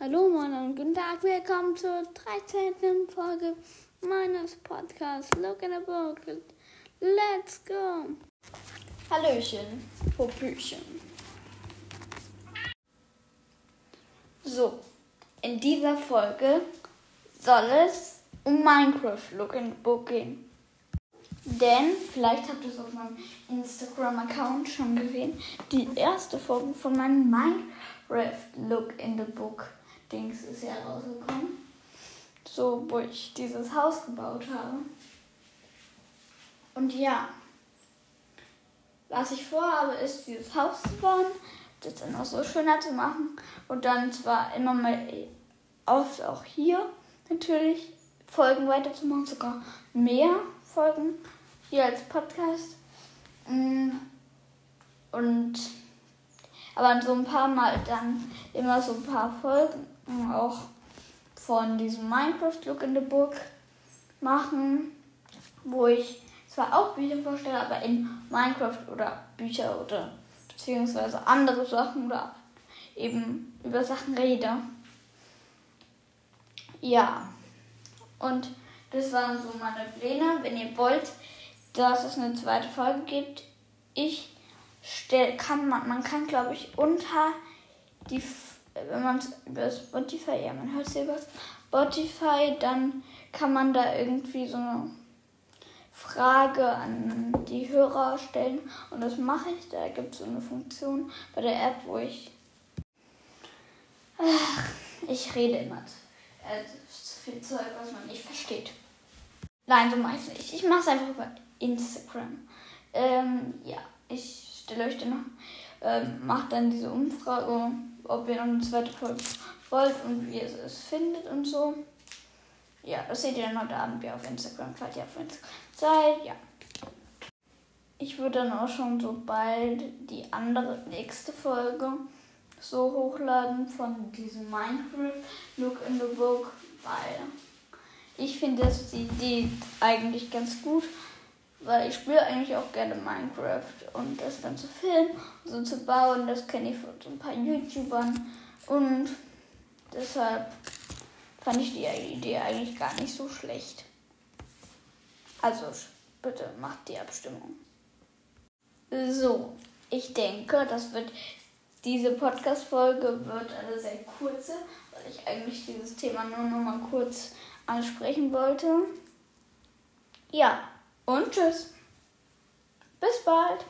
Hallo moin und guten Tag, willkommen zur 13. Folge meines Podcasts Look in a Book. Let's go! Hallöchen, Popöchen. So, in dieser Folge soll es um Minecraft Look in the Book gehen. Denn, vielleicht habt ihr es auf meinem Instagram-Account schon gesehen, die erste Folge von meinem Minecraft Look in the Book Dings ist ja rausgekommen. So, wo ich dieses Haus gebaut habe. Und ja, was ich vorhabe, ist dieses Haus zu bauen, das dann auch so schöner zu machen und dann zwar immer mal oft auch hier natürlich Folgen weiterzumachen, sogar mehr Folgen hier als Podcast. Aber so ein paar Mal dann immer so ein paar Folgen auch von diesem Minecraft Look in the Book machen, wo ich zwar auch Bücher vorstelle, aber in Minecraft oder Bücher oder beziehungsweise andere Sachen oder eben über Sachen rede. Ja, und das waren so meine Pläne. Wenn ihr wollt, dass es eine zweite Folge gibt, ich kann man, man kann glaube ich unter die wenn man es über Spotify, ja, man hört über Spotify, dann kann man da irgendwie so eine Frage an die Hörer stellen. Und das mache ich. Da gibt es so eine Funktion bei der App, wo ich. Ach, ich rede immer äh, zu viel Zeug, was man nicht versteht. Nein, so mache ich es nicht. Ich mache es einfach über Instagram. Ähm, ja, euch dann noch. Ähm, macht dann diese Umfrage ob ihr noch eine zweite Folge wollt und wie ihr es findet und so. Ja, das seht ihr dann heute Abend wieder auf Instagram, falls ihr auf Instagram seid. Ja. Ich würde dann auch schon so bald die andere nächste Folge so hochladen von diesem Minecraft Look in the Book, weil ich finde die Idee eigentlich ganz gut weil ich spiele eigentlich auch gerne Minecraft und das dann zu filmen und so zu bauen, das kenne ich von so ein paar YouTubern und deshalb fand ich die Idee eigentlich gar nicht so schlecht. Also bitte macht die Abstimmung. So, ich denke, das wird diese Podcast-Folge wird eine sehr kurze, weil ich eigentlich dieses Thema nur noch mal kurz ansprechen wollte. Ja, und tschüss. Bis bald.